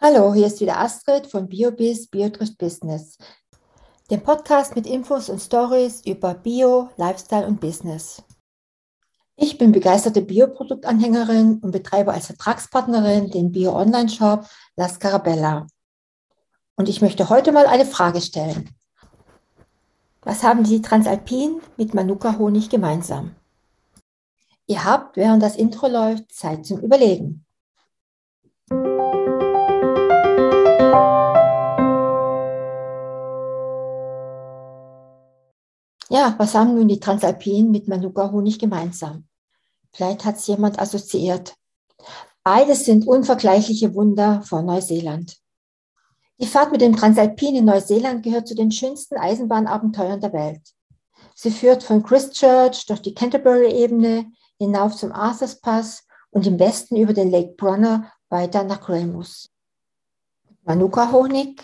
Hallo, hier ist wieder Astrid von BioBiz Biotrist Business, dem Podcast mit Infos und Stories über Bio, Lifestyle und Business. Ich bin begeisterte Bioproduktanhängerin und betreibe als Vertragspartnerin den Bio-Online-Shop La Scarabella. Und ich möchte heute mal eine Frage stellen. Was haben die Transalpin mit Manuka-Honig gemeinsam? Ihr habt, während das Intro läuft, Zeit zum Überlegen. Ja, was haben nun die Transalpinen mit Manuka-Honig gemeinsam? Vielleicht hat es jemand assoziiert. Beides sind unvergleichliche Wunder von Neuseeland. Die Fahrt mit dem Transalpin in Neuseeland gehört zu den schönsten Eisenbahnabenteuern der Welt. Sie führt von Christchurch durch die Canterbury-Ebene hinauf zum Arthurs Pass und im Westen über den Lake Bronner weiter nach Greymouth. Manuka-Honig.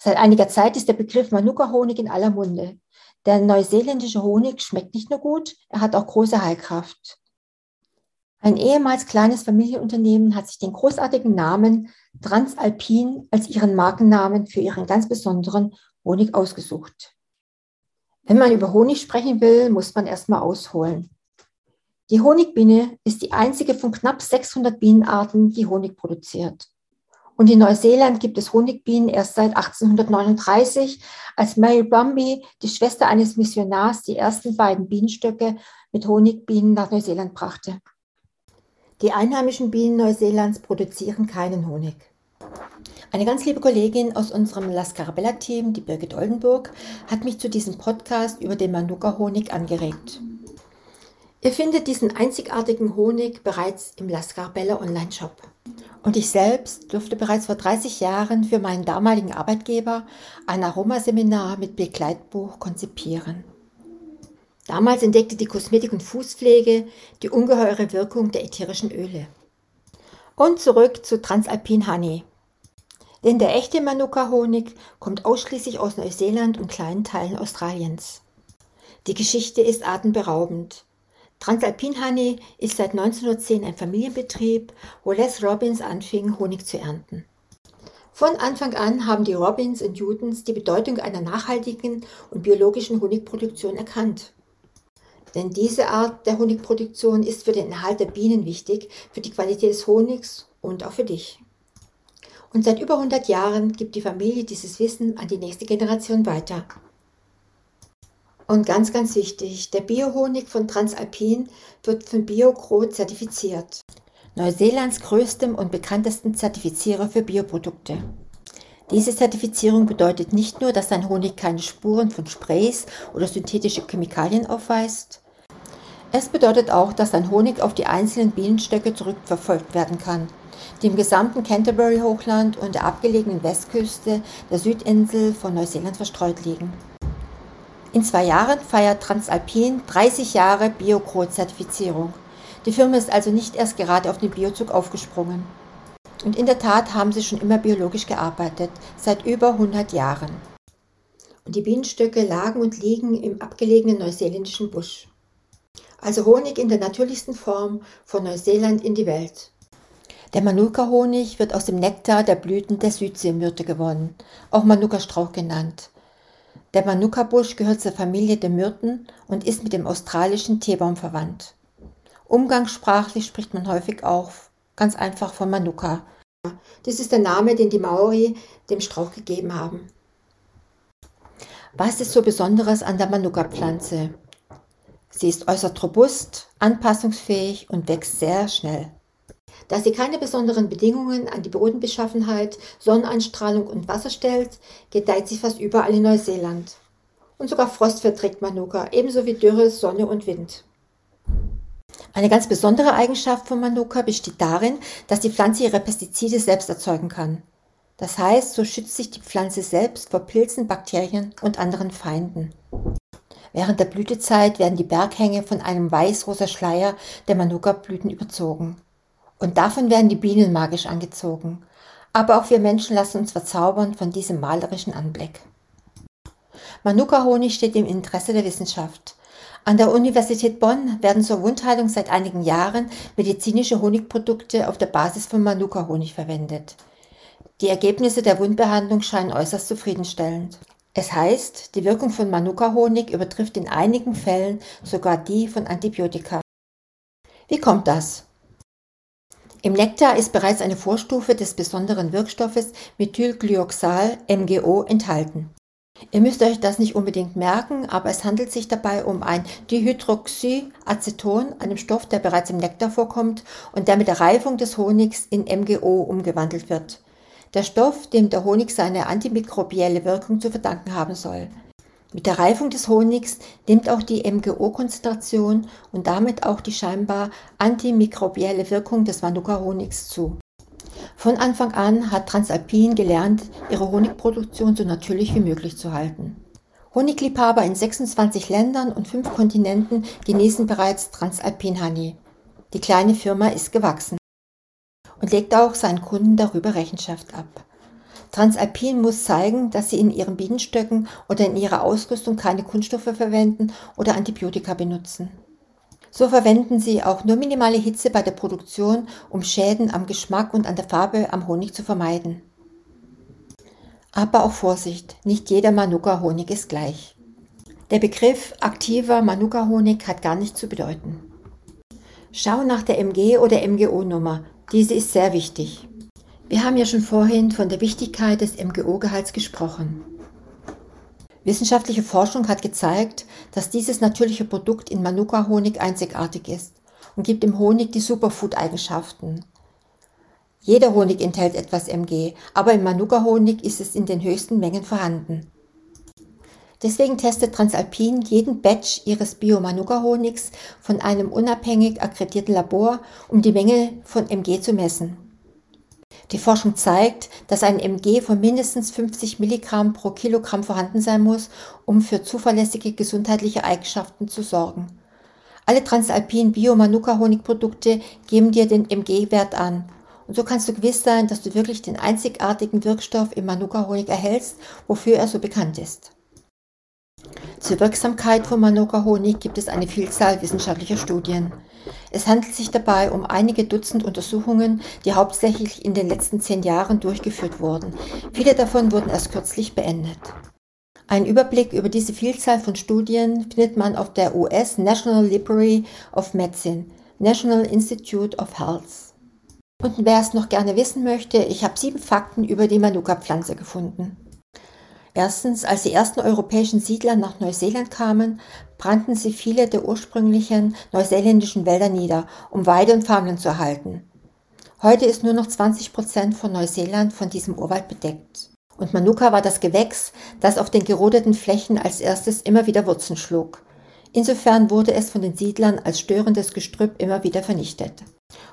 Seit einiger Zeit ist der Begriff Manuka-Honig in aller Munde. Der neuseeländische Honig schmeckt nicht nur gut, er hat auch große Heilkraft. Ein ehemals kleines Familienunternehmen hat sich den großartigen Namen Transalpin als ihren Markennamen für ihren ganz besonderen Honig ausgesucht. Wenn man über Honig sprechen will, muss man erstmal ausholen. Die Honigbiene ist die einzige von knapp 600 Bienenarten, die Honig produziert. Und in Neuseeland gibt es Honigbienen erst seit 1839, als Mary Brumby, die Schwester eines Missionars, die ersten beiden Bienenstöcke mit Honigbienen nach Neuseeland brachte. Die einheimischen Bienen Neuseelands produzieren keinen Honig. Eine ganz liebe Kollegin aus unserem La Scarabella-Team, die Birgit Oldenburg, hat mich zu diesem Podcast über den Manuka-Honig angeregt. Ihr findet diesen einzigartigen Honig bereits im La Scarabella Online-Shop. Und ich selbst durfte bereits vor 30 Jahren für meinen damaligen Arbeitgeber ein Aromaseminar mit Begleitbuch konzipieren. Damals entdeckte die Kosmetik- und Fußpflege die ungeheure Wirkung der ätherischen Öle. Und zurück zu Transalpin Honey. Denn der echte Manuka-Honig kommt ausschließlich aus Neuseeland und kleinen Teilen Australiens. Die Geschichte ist atemberaubend. Transalpin Honey ist seit 1910 ein Familienbetrieb, wo Les Robbins anfing, Honig zu ernten. Von Anfang an haben die Robbins und Newtons die Bedeutung einer nachhaltigen und biologischen Honigproduktion erkannt. Denn diese Art der Honigproduktion ist für den Erhalt der Bienen wichtig, für die Qualität des Honigs und auch für dich. Und seit über 100 Jahren gibt die Familie dieses Wissen an die nächste Generation weiter. Und ganz, ganz wichtig, der Biohonig von Transalpin wird von BioGro zertifiziert. Neuseelands größtem und bekanntesten Zertifizierer für Bioprodukte. Diese Zertifizierung bedeutet nicht nur, dass dein Honig keine Spuren von Sprays oder synthetische Chemikalien aufweist. Es bedeutet auch, dass dein Honig auf die einzelnen Bienenstöcke zurückverfolgt werden kann, die im gesamten Canterbury-Hochland und der abgelegenen Westküste der Südinsel von Neuseeland verstreut liegen. In zwei Jahren feiert Transalpin 30 Jahre Biocro-Zertifizierung. Die Firma ist also nicht erst gerade auf den Biozug aufgesprungen. Und in der Tat haben sie schon immer biologisch gearbeitet, seit über 100 Jahren. Und die Bienenstöcke lagen und liegen im abgelegenen neuseeländischen Busch. Also Honig in der natürlichsten Form von Neuseeland in die Welt. Der Manuka-Honig wird aus dem Nektar der Blüten der Südseemyrte gewonnen, auch Manuka-Strauch genannt. Der Manuka-Busch gehört zur Familie der Myrten und ist mit dem australischen Teebaum verwandt. Umgangssprachlich spricht man häufig auch ganz einfach von Manuka. Dies ist der Name, den die Maori dem Strauch gegeben haben. Was ist so Besonderes an der Manuka-Pflanze? Sie ist äußerst robust, anpassungsfähig und wächst sehr schnell. Da sie keine besonderen Bedingungen an die Bodenbeschaffenheit, Sonneneinstrahlung und Wasser stellt, gedeiht sie fast überall in Neuseeland. Und sogar Frost verträgt Manuka, ebenso wie Dürre, Sonne und Wind. Eine ganz besondere Eigenschaft von Manuka besteht darin, dass die Pflanze ihre Pestizide selbst erzeugen kann. Das heißt, so schützt sich die Pflanze selbst vor Pilzen, Bakterien und anderen Feinden. Während der Blütezeit werden die Berghänge von einem weiß-rosa Schleier der Manuka-Blüten überzogen. Und davon werden die Bienen magisch angezogen. Aber auch wir Menschen lassen uns verzaubern von diesem malerischen Anblick. Manuka-Honig steht im Interesse der Wissenschaft. An der Universität Bonn werden zur Wundheilung seit einigen Jahren medizinische Honigprodukte auf der Basis von Manuka-Honig verwendet. Die Ergebnisse der Wundbehandlung scheinen äußerst zufriedenstellend. Es heißt, die Wirkung von Manuka-Honig übertrifft in einigen Fällen sogar die von Antibiotika. Wie kommt das? Im Nektar ist bereits eine Vorstufe des besonderen Wirkstoffes Methylglyoxal MGO enthalten. Ihr müsst euch das nicht unbedingt merken, aber es handelt sich dabei um ein Dihydroxyaceton, einem Stoff, der bereits im Nektar vorkommt und der mit der Reifung des Honigs in MGO umgewandelt wird. Der Stoff, dem der Honig seine antimikrobielle Wirkung zu verdanken haben soll. Mit der Reifung des Honigs nimmt auch die MGO-Konzentration und damit auch die scheinbar antimikrobielle Wirkung des Manuka-Honigs zu. Von Anfang an hat Transalpin gelernt, ihre Honigproduktion so natürlich wie möglich zu halten. Honigliebhaber in 26 Ländern und fünf Kontinenten genießen bereits Transalpin Honey. Die kleine Firma ist gewachsen und legt auch seinen Kunden darüber Rechenschaft ab. Transalpin muss zeigen, dass sie in ihren Bienenstöcken oder in ihrer Ausrüstung keine Kunststoffe verwenden oder Antibiotika benutzen. So verwenden sie auch nur minimale Hitze bei der Produktion, um Schäden am Geschmack und an der Farbe am Honig zu vermeiden. Aber auch Vorsicht, nicht jeder Manuka-Honig ist gleich. Der Begriff aktiver Manuka-Honig hat gar nichts zu bedeuten. Schau nach der MG oder MGO-Nummer, diese ist sehr wichtig. Wir haben ja schon vorhin von der Wichtigkeit des MGO-Gehalts gesprochen. Wissenschaftliche Forschung hat gezeigt, dass dieses natürliche Produkt in Manuka-Honig einzigartig ist und gibt dem Honig die Superfood-Eigenschaften. Jeder Honig enthält etwas MG, aber im Manuka-Honig ist es in den höchsten Mengen vorhanden. Deswegen testet Transalpin jeden Batch ihres Bio-Manuka-Honigs von einem unabhängig akkreditierten Labor, um die Menge von MG zu messen. Die Forschung zeigt, dass ein MG von mindestens 50 Milligramm pro Kilogramm vorhanden sein muss, um für zuverlässige gesundheitliche Eigenschaften zu sorgen. Alle Transalpin Bio-Manuka-Honigprodukte geben dir den MG-Wert an. Und so kannst du gewiss sein, dass du wirklich den einzigartigen Wirkstoff im Manuka-Honig erhältst, wofür er so bekannt ist. Zur Wirksamkeit von Manuka-Honig gibt es eine Vielzahl wissenschaftlicher Studien. Es handelt sich dabei um einige Dutzend Untersuchungen, die hauptsächlich in den letzten zehn Jahren durchgeführt wurden. Viele davon wurden erst kürzlich beendet. Einen Überblick über diese Vielzahl von Studien findet man auf der US National Library of Medicine, National Institute of Health. Und wer es noch gerne wissen möchte, ich habe sieben Fakten über die Manuka-Pflanze gefunden. Erstens, als die ersten europäischen Siedler nach Neuseeland kamen, brannten sie viele der ursprünglichen neuseeländischen Wälder nieder, um Weide und Farmland zu erhalten. Heute ist nur noch 20 Prozent von Neuseeland von diesem Urwald bedeckt. Und Manuka war das Gewächs, das auf den gerodeten Flächen als erstes immer wieder Wurzeln schlug. Insofern wurde es von den Siedlern als störendes Gestrüpp immer wieder vernichtet.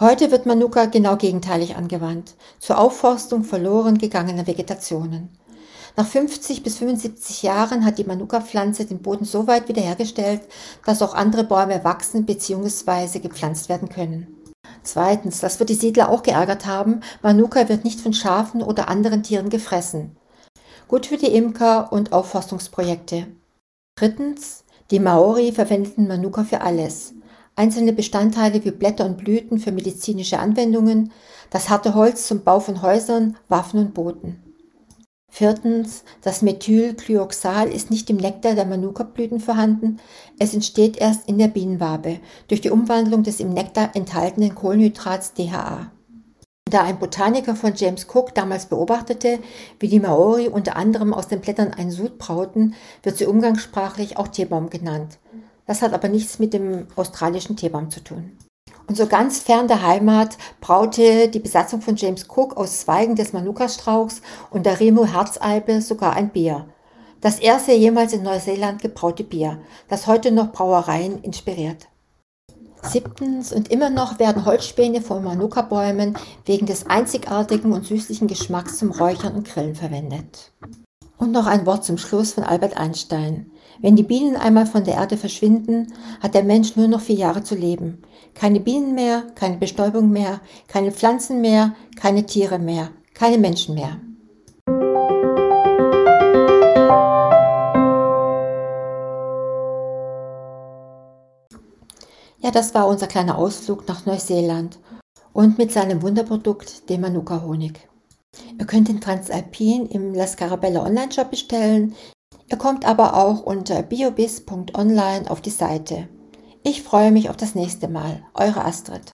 Heute wird Manuka genau gegenteilig angewandt, zur Aufforstung verloren gegangener Vegetationen. Nach 50 bis 75 Jahren hat die Manuka-Pflanze den Boden so weit wiederhergestellt, dass auch andere Bäume wachsen bzw. gepflanzt werden können. Zweitens, das wird die Siedler auch geärgert haben, Manuka wird nicht von Schafen oder anderen Tieren gefressen. Gut für die Imker und Aufforstungsprojekte. Drittens, die Maori verwendeten Manuka für alles. Einzelne Bestandteile wie Blätter und Blüten für medizinische Anwendungen, das harte Holz zum Bau von Häusern, Waffen und Booten. Viertens, das Methylglyoxal ist nicht im Nektar der Manuka-Blüten vorhanden, es entsteht erst in der Bienenwabe durch die Umwandlung des im Nektar enthaltenen Kohlenhydrats DHA. Da ein Botaniker von James Cook damals beobachtete, wie die Maori unter anderem aus den Blättern einen Sud brauten, wird sie umgangssprachlich auch Teebaum genannt. Das hat aber nichts mit dem australischen Teebaum zu tun. Und so ganz fern der Heimat braute die Besatzung von James Cook aus Zweigen des Manuka-Strauchs und der Remo Herzalbe sogar ein Bier. Das erste jemals in Neuseeland gebraute Bier, das heute noch Brauereien inspiriert. Siebtens und immer noch werden Holzspäne von Manuka-Bäumen wegen des einzigartigen und süßlichen Geschmacks zum Räuchern und Grillen verwendet. Und noch ein Wort zum Schluss von Albert Einstein. Wenn die Bienen einmal von der Erde verschwinden, hat der Mensch nur noch vier Jahre zu leben. Keine Bienen mehr, keine Bestäubung mehr, keine Pflanzen mehr, keine Tiere mehr, keine Menschen mehr. Ja, das war unser kleiner Ausflug nach Neuseeland und mit seinem Wunderprodukt, dem Manuka-Honig. Ihr könnt den Transalpin im La Scarabella Online-Shop bestellen. Ihr kommt aber auch unter biobis.online auf die Seite. Ich freue mich auf das nächste Mal. Eure Astrid.